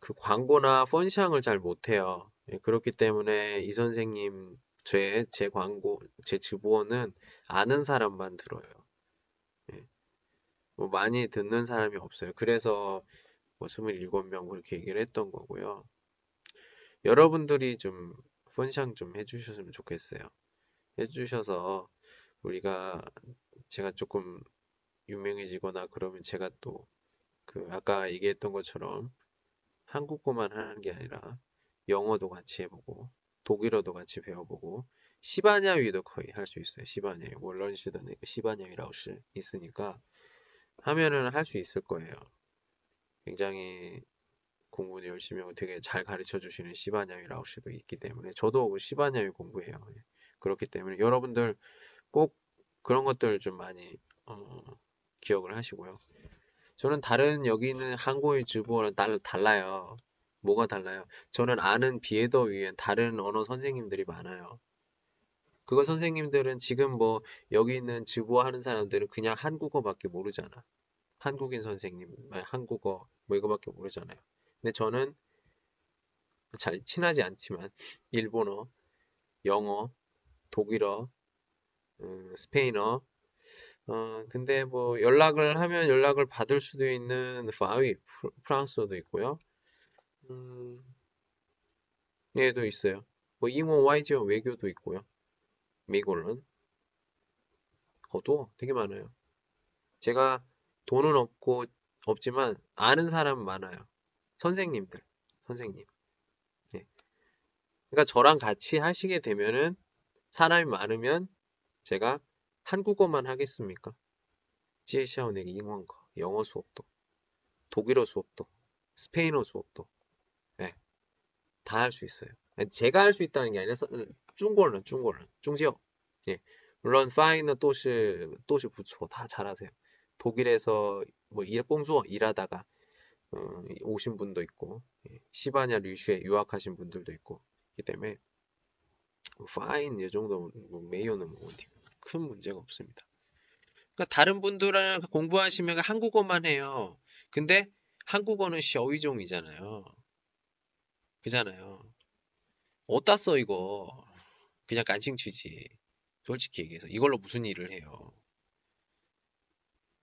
그 광고나 펀샹을 잘 못해요. 예, 그렇기 때문에 이 선생님 제, 제 광고, 제直播는 아는 사람만 들어요. 예. 뭐 많이 듣는 사람이 없어요. 그래서 뭐 27명 그렇게 얘기를 했던 거고요. 여러분들이 좀 펀샹 좀 해주셨으면 좋겠어요. 해주셔서 우리가 제가 조금 유명해지거나 그러면 제가 또 그 아까 얘기했던 것처럼 한국어만 하는 게 아니라 영어도 같이 해보고 독일어도 같이 배워보고 시바냐위도 거의 할 수 있어요. 시바냐위. 월런시드는 시바냐위라고 있으니까 하면은 할 수 있을 거예요. 굉장히 공부를 열심히 하고 되게 잘 가르쳐 주시는 시바냐위 라우스도 있기 때문에 저도 시바냐위 공부해요. 예. 그렇기 때문에 여러분들 꼭 그런 것들 좀 많이 어, 기억을 하시고요. 저는 다른 여기 있는 한국의 주부랑 달라요. 뭐가 달라요? 저는 아는 비에더 위에 다른 언어 선생님들이 많아요. 그거 선생님들은 지금 뭐 여기 있는 주부 하는 사람들은 그냥 한국어밖에 모르잖아. 한국인 선생님, 한국어 뭐 이거밖에 모르잖아요. 근데 저는 잘 친하지 않지만 일본어, 영어, 독일어, 음, 스페인어, 어, 근데 뭐 연락을 하면 연락을 받을 수도 있는 파위, 프랑스어도 있고요. 음, 얘도 있어요. 뭐 잉원 와이지어 외교도 있고요. 미골은 거도 되게 많아요. 제가 돈은 없고 없지만 아는 사람은 많아요. 선생님들, 선생님. 네. 그러니까 저랑 같이 하시게 되면은 사람이 많으면 제가 한국어만 하겠습니까? 지에샤오네 잉원거 영어 수업도 독일어 수업도 스페인어 수업도 네. 다 할 수 있어요. 제가 할 수 있다는 게 아니라 중국어는 중국어는 중지어 예. 물론 파이너 또시 또시 부초 다 잘하세요. 독일에서 뭐 일, 공수어 일하다가 어, 오신 분도 있고 예, 시바냐 류슈에 유학하신 분들도 있고 이 때문에 파인 이 정도 뭐 메이어는 뭐 큰 문제가 없습니다. 그러니까 다른 분들은 공부하시면 한국어만 해요. 근데 한국어는 셔위종이잖아요. 그잖아요. 어디다 써 이거? 그냥 간칭치지. 솔직히 얘기해서 이걸로 무슨 일을 해요.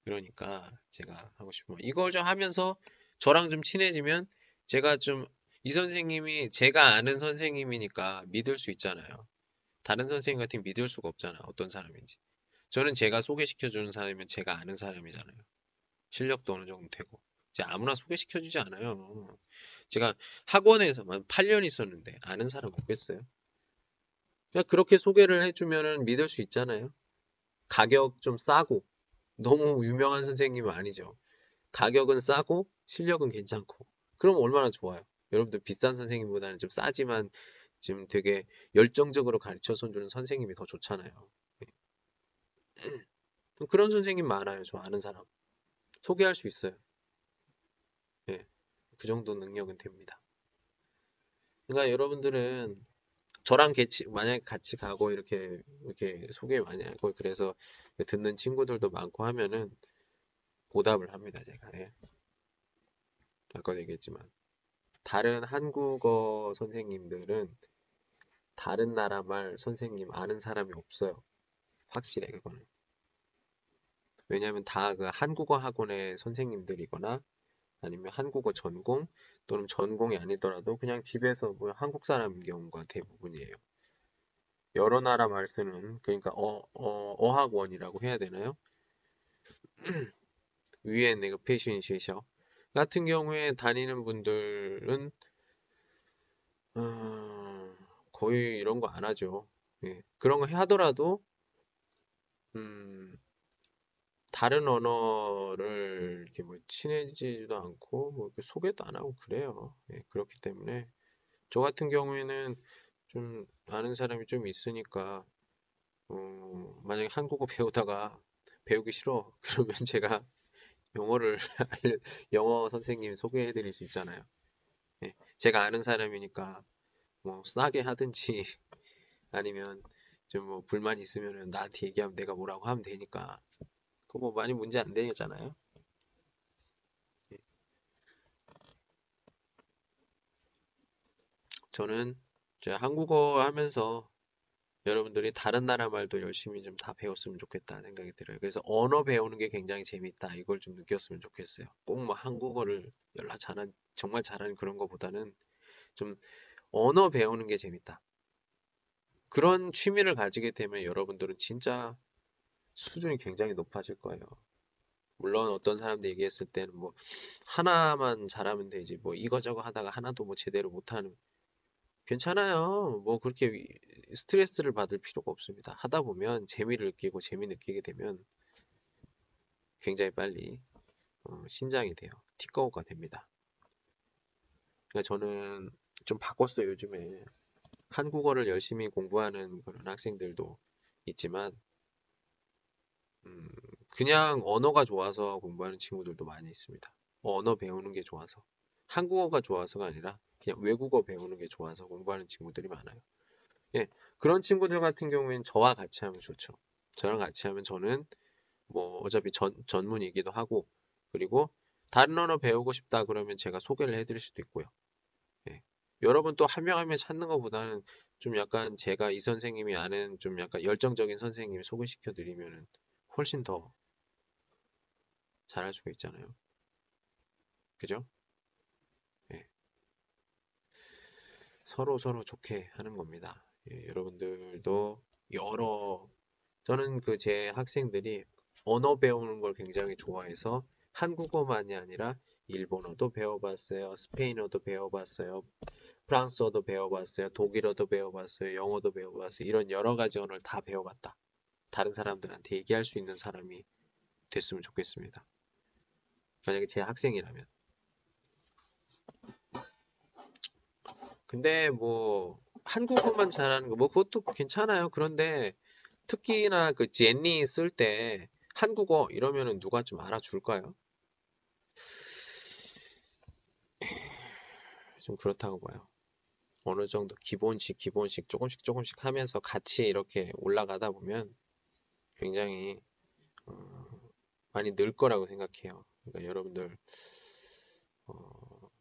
그러니까 제가 하고 싶으면 이걸 좀 하면서 저랑 좀 친해지면 제가 좀 이 선생님이 제가 아는 선생님이니까 믿을 수 있잖아요. 다른 선생님 같은 믿을 수가 없잖아. 어떤 사람인지. 저는 제가 소개시켜주는 사람이면 제가 아는 사람이잖아요. 실력도 어느 정도 되고. 제가 아무나 소개시켜주지 않아요. 제가 학원에서만 8년 있었는데 아는 사람 없겠어요? 그냥 그렇게 소개를 해주면 믿을 수 있잖아요. 가격 좀 싸고 너무 유명한 선생님은 아니죠. 가격은 싸고 실력은 괜찮고. 그럼 얼마나 좋아요. 여러분들 비싼 선생님보다는 좀 싸지만 지금 되게 열정적으로 가르쳐서 주는 선생님이 더 좋잖아요. 네. (clears throat) 그런 선생님 많아요. 저 아는 사람. 소개할 수 있어요. 그 정도 능력은 됩니다. 그러니까 여러분들은 저랑 같이 만약에 같이 가고 이렇게 이렇게 소개 많이 하고 그래서 듣는 친구들도 많고 하면은 보답을 합니다, 제가. 예. 아까도 얘기했지만 다른 한국어 선생님들은 다른 나라 말 선생님 아는 사람이 없어요. 확실해 그거는. 왜냐하면 다 그 한국어 학원의 선생님들이거나 아니면 한국어 전공 또는 전공이 아니더라도 그냥 집에서 뭐 한국 사람인 경우가 대부분이에요. 여러 나라 말 쓰는 그러니까 어, 어, 어학원이라고 해야 되나요? (clears throat) 위에 내가 패션 시셔 같은 경우에 다니는 분들은 어, 거의 이런 거 안 하죠. 예. 그런 거 하더라도 음, 다른 언어를 이렇게 뭐 친해지지도 않고 뭐 소개도 안 하고 그래요. 예, 그렇기 때문에 저 같은 경우에는 좀 아는 사람이 좀 있으니까 어, 만약에 한국어 (laughs) 배우다가 배우기 싫어 (laughs) 그러면 제가 영어를 (laughs) 영어 선생님 소개해 드릴 수 있잖아요. 예, 제가 아는 사람이니까 뭐 싸게 하든지 아니면 좀 뭐 불만 있으면 나한테 얘기하면 내가 뭐라고 하면 되니까 그거 뭐 많이 문제 안 되잖아요. 예. 저는 한국어 하면서 여러분들이 다른 나라 말도 열심히 좀 다 배웠으면 좋겠다 생각이 들어요. 그래서 언어 배우는 게 굉장히 재밌다. 이걸 좀 느꼈으면 좋겠어요. 꼭 뭐 한국어를 연락 잘한, 정말 잘하는 그런 것보다는 좀 언어 배우는 게 재밌다. 그런 취미를 가지게 되면 여러분들은 진짜 수준이 굉장히 높아질 거예요. 물론 어떤 사람들 얘기했을 때는 뭐 하나만 잘하면 되지 뭐 이거저거 하다가 하나도 뭐 제대로 못하는 괜찮아요. 뭐 그렇게 위- 스트레스를 받을 필요가 없습니다. 하다 보면 재미를 느끼고 재미 느끼게 되면 굉장히 빨리 어, 신장이 돼요. 티꺼우가 됩니다. 그러니까 저는 좀 바꿨어요, 요즘에. 한국어를 열심히 공부하는 그런 학생들도 있지만, 음, 그냥 언어가 좋아서 공부하는 친구들도 많이 있습니다. 언어 배우는 게 좋아서. 한국어가 좋아서가 아니라 그냥 외국어 배우는 게 좋아서 공부하는 친구들이 많아요. 예, 그런 친구들 같은 경우에는 저와 같이 하면 좋죠. 저랑 같이 하면 저는 뭐 어차피 전, 전문이기도 하고, 그리고 다른 언어 배우고 싶다 그러면 제가 소개를 해드릴 수도 있고요. 예. 여러분 또 한 명 한 명 찾는 것보다는 좀 약간 제가 이 선생님이 아는 좀 약간 열정적인 선생님 소개시켜 드리면은 훨씬 더 잘할 수가 있잖아요. 그죠? 예. 서로 서로 좋게 하는 겁니다. 예, 여러분들도 여러 저는 그 제 학생들이 언어 배우는 걸 굉장히 좋아해서 한국어만이 아니라 일본어도 배워봤어요. 스페인어도 배워봤어요. 프랑스어도 배워봤어요. 독일어도 배워봤어요. 영어도 배워봤어요. 이런 여러 가지 언어를 다 배워봤다. 다른 사람들한테 얘기할 수 있는 사람이 됐으면 좋겠습니다. 만약에 제 학생이라면. 근데 뭐 한국어만 잘하는 거 뭐 그것도 괜찮아요. 그런데 특히나 그 제니 쓸 때 한국어 이러면은 누가 좀 알아줄까요? 좀 그렇다고 봐요. 어느 정도 기본식 기본식 조금씩 조금씩 하면서 같이 이렇게 올라가다 보면 굉장히 어, 많이 늘 거라고 생각해요. 그러니까 여러분들 어,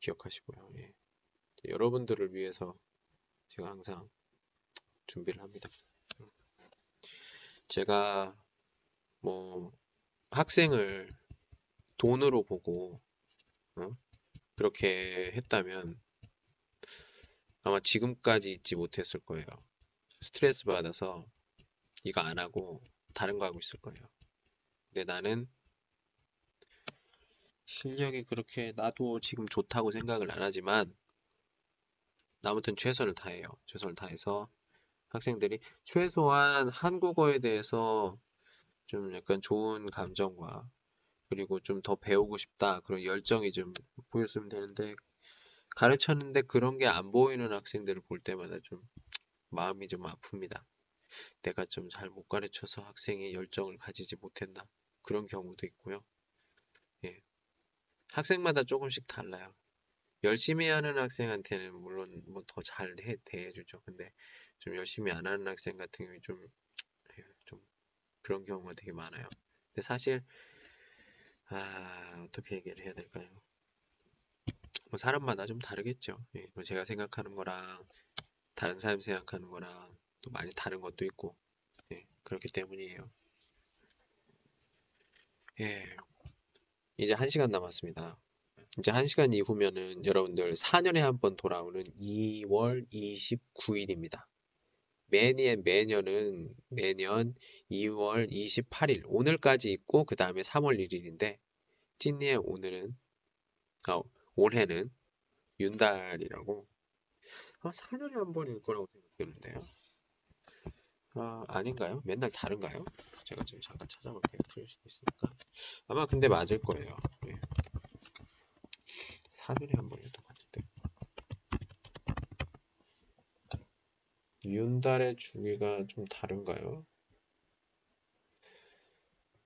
기억하시고요. 예. 여러분들을 위해서 제가 항상 준비를 합니다. 제가 뭐 학생을 돈으로 보고 어? 그렇게 했다면 아마 지금까지 있지 못했을 거예요. 스트레스 받아서 이거 안 하고 다른 거 하고 있을 거예요. 근데 나는 실력이 그렇게 나도 지금 좋다고 생각을 안 하지만 아무튼 최선을 다해요. 최선을 다해서 학생들이 최소한 한국어에 대해서 좀 약간 좋은 감정과 그리고 좀 더 배우고 싶다 그런 열정이 좀 보였으면 되는데 가르쳤는데 그런 게 안 보이는 학생들을 볼 때마다 좀 마음이 좀 아픕니다. 내가 좀 잘 못 가르쳐서 학생이 열정을 가지지 못했나 그런 경우도 있고요. 예. 학생마다 조금씩 달라요. 열심히 하는 학생한테는 물론 뭐 더 잘 대해주죠. 근데 좀 열심히 안 하는 학생 같은 경우에 좀, 예, 좀 그런 경우가 되게 많아요. 근데 사실 아, 어떻게 얘기를 해야 될까요? 뭐 사람마다 좀 다르겠죠. 예, 뭐 제가 생각하는 거랑 다른 사람이 생각하는 거랑 또 많이 다른 것도 있고, 예, 그렇기 때문이에요. 예, 이제 한 시간 남았습니다. 이제 한 시간 이후면은 여러분들 4년에 한 번 돌아오는 2월 29일입니다. 매년, 매년은 매년 2월 28일, 오늘까지 있고, 그 다음에 3월 1일인데, 찐니의 오늘은, 아, 올해는 윤달이라고, 아, 4년에 한 번일 거라고 생각했는데요. 아, 아닌가요? 맨날 다른가요? 제가 지금 잠깐 찾아볼게요. 틀릴 수도 있으니까. 아마 근데 맞을 거예요. 예. 4년에 한 번이었던 것 같은데. 윤달의 주기가 좀 다른가요?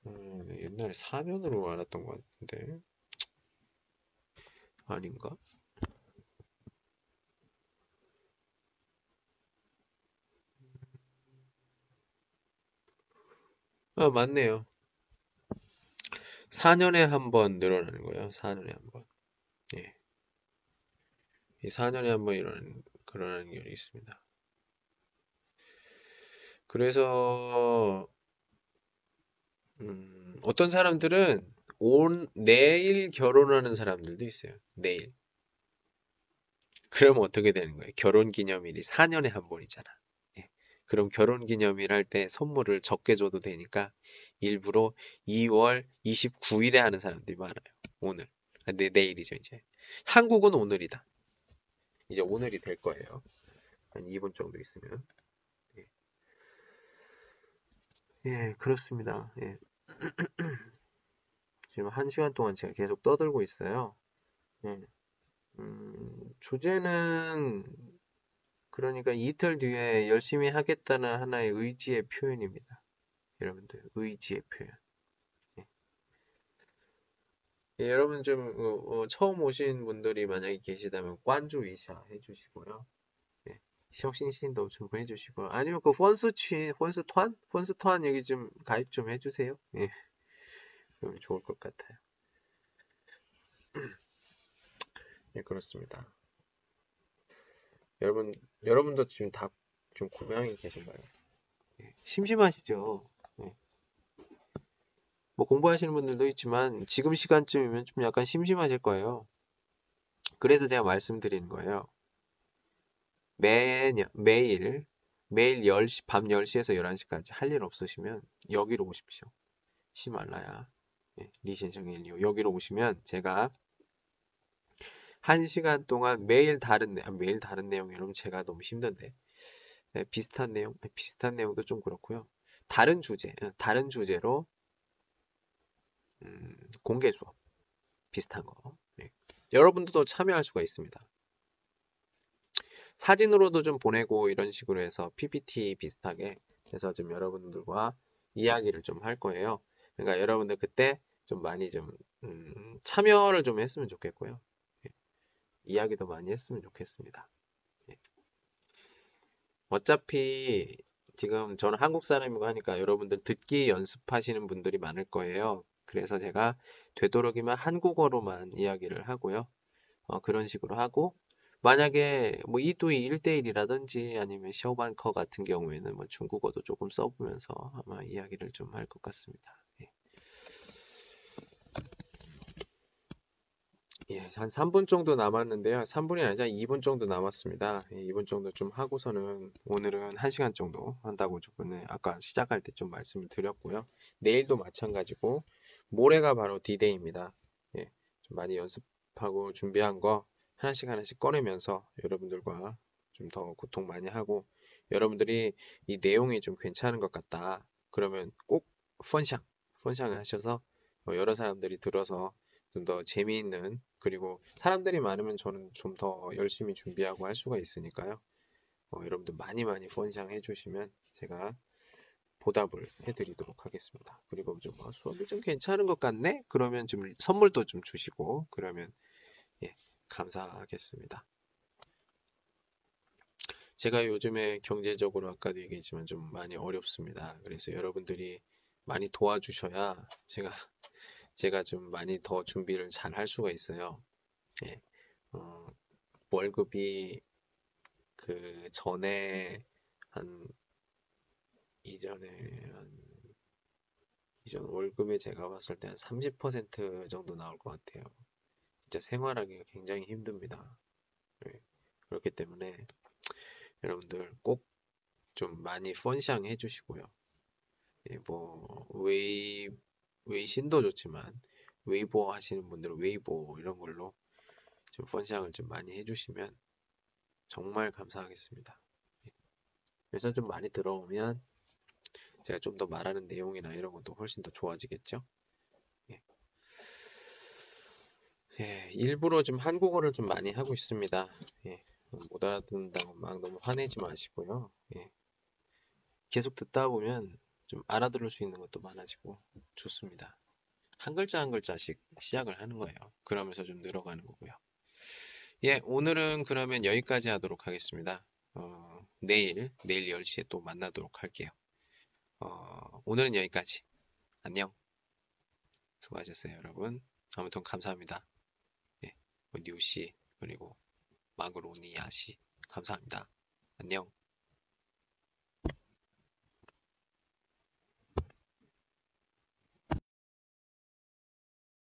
음, 옛날에 4년으로 알았던 것 같은데. 아닌가? 아, 맞네요. 4년에 한 번 늘어나는 거예요. 4년에 한 번. 예. 이 4년에 한 번 일어나는 그런 일이 있습니다. 그래서 음, 어떤 사람들은 온 내일 결혼하는 사람들도 있어요. 내일. 그러면 어떻게 되는 거예요? 결혼 기념일이 4년에 한 번이잖아. 예. 그럼 결혼 기념일 할 때 선물을 적게 줘도 되니까 일부러 2월 29일에 하는 사람들이 많아요. 오늘. 아, 내, 내일이죠, 이제. 한국은 오늘이다. 이제 오늘이 될 거예요. 한 2분 정도 있으면. 예, 예 그렇습니다. 예. (clears throat) 지금 한 시간 동안 제가 계속 떠들고 있어요. 예. 음, 주제는 그러니까 이틀 뒤에 열심히 하겠다는 하나의 의지의 표현입니다. 여러분들 의지의 표현. 예, 예 여러분 좀 어, 어, 처음 오신 분들이 만약에 계시다면 관주 이샤 해주시고요. 예, 혁신신도 좀 해주시고요 아니면 그 펀스취 펀스투안 펀스투안 여기 좀 가입 좀 해주세요. 예, 그럼 좋을 것 같아요. (clears throat) 예, 그렇습니다. 여러분, 여러분도 지금 다 좀 고향에 계신가요? 예, 심심하시죠? 예. 뭐 공부하시는 분들도 있지만 지금 시간쯤이면 좀 약간 심심하실 거예요. 그래서 제가 말씀드리는 거예요. 매, 매일, 매일 10시, 밤 10시에서 11시까지 할 일 없으시면 여기로 오십시오. 시말라야. 예, 리신성일리오. 여기로 오시면 제가 한 시간 동안 매일 다른 내, 아, 매일 다른 내용 여러분 제가 너무 힘든데. 네, 비슷한 내용? 네, 비슷한 내용도 좀 그렇고요. 다른 주제 어, 다른 주제로 음, 공개 수업 비슷한 거. 네. 여러분들도 참여할 수가 있습니다. 사진으로도 좀 보내고 이런 식으로 해서 PPT 비슷하게 해서 좀 여러분들과 이야기를 좀 할 거예요. 그러니까 여러분들 그때 좀 많이 좀 음, 참여를 좀 했으면 좋겠고요 이야기도 많이 했으면 좋겠습니다. 예. 어차피 지금 저는 한국 사람이고 하니까 여러분들 듣기 연습하시는 분들이 많을 거예요. 그래서 제가 되도록이면 한국어로만 이야기를 하고요. 어, 그런 식으로 하고 만약에 뭐 이두이 1대1이라든지 아니면 셔반커 같은 경우에는 뭐 중국어도 조금 써보면서 아마 이야기를 좀 할 것 같습니다. 예, 한 3분 정도 남았는데요. 3분이 아니라 2분 정도 남았습니다. 예, 2분 정도 좀 하고서는 오늘은 1시간 정도 한다고 조금 아까 시작할 때 좀 말씀을 드렸고요. 내일도 마찬가지고 모레가 바로 디데이입니다. 예, 좀 많이 연습하고 준비한 거 하나씩 하나씩 꺼내면서 여러분들과 좀 더 고통 많이 하고 여러분들이 이 내용이 좀 괜찮은 것 같다. 그러면 꼭 펀샹, 펀샹을 하셔서 여러 사람들이 들어서 좀 더 재미있는 그리고 사람들이 많으면 저는 좀 더 열심히 준비하고 할 수가 있으니까요. 어, 여러분들 많이 많이 펀샹 해주시면 제가 보답을 해드리도록 하겠습니다. 그리고 좀 아, 수업이 좀 괜찮은 것 같네? 그러면 좀 선물도 좀 주시고 그러면 예, 감사하겠습니다. 제가 요즘에 경제적으로 아까도 얘기했지만 좀 많이 어렵습니다. 그래서 여러분들이 많이 도와주셔야 제가 제가 좀 많이 더 준비를 잘 할 수가 있어요. 예. 어, 월급이 그 전에 한 이전에 한 이전 월급에 제가 봤을 때 한 30% 정도 나올 것 같아요. 진짜 생활하기가 굉장히 힘듭니다. 예. 그렇기 때문에 여러분들 꼭 좀 많이 分享 해주시고요. 예, 뭐 微 微信도 좋지만 微博 하시는 분들은 微博 이런 걸로 좀 分享을 좀 많이 해주시면 정말 감사하겠습니다. 그래서 좀 많이 들어오면 제가 좀 더 말하는 내용이나 이런 것도 훨씬 더 좋아지겠죠. 예. 예, 일부러 좀 한국어를 좀 많이 하고 있습니다. 예, 못 알아듣는다고 막 너무 화내지 마시고요. 예. 계속 듣다 보면 좀 알아들을 수 있는 것도 많아지고 좋습니다. 한 글자 한 글자씩 시작을 하는 거예요. 그러면서 좀 늘어가는 거고요. 예, 오늘은 그러면 여기까지 하도록 하겠습니다. 어, 내일, 내일 10시에 또 만나도록 할게요. 어, 오늘은 여기까지. 안녕. 수고하셨어요, 여러분. 아무튼 감사합니다. 예, 뭐 뉴씨, 그리고 마그로니아씨, 감사합니다. 안녕.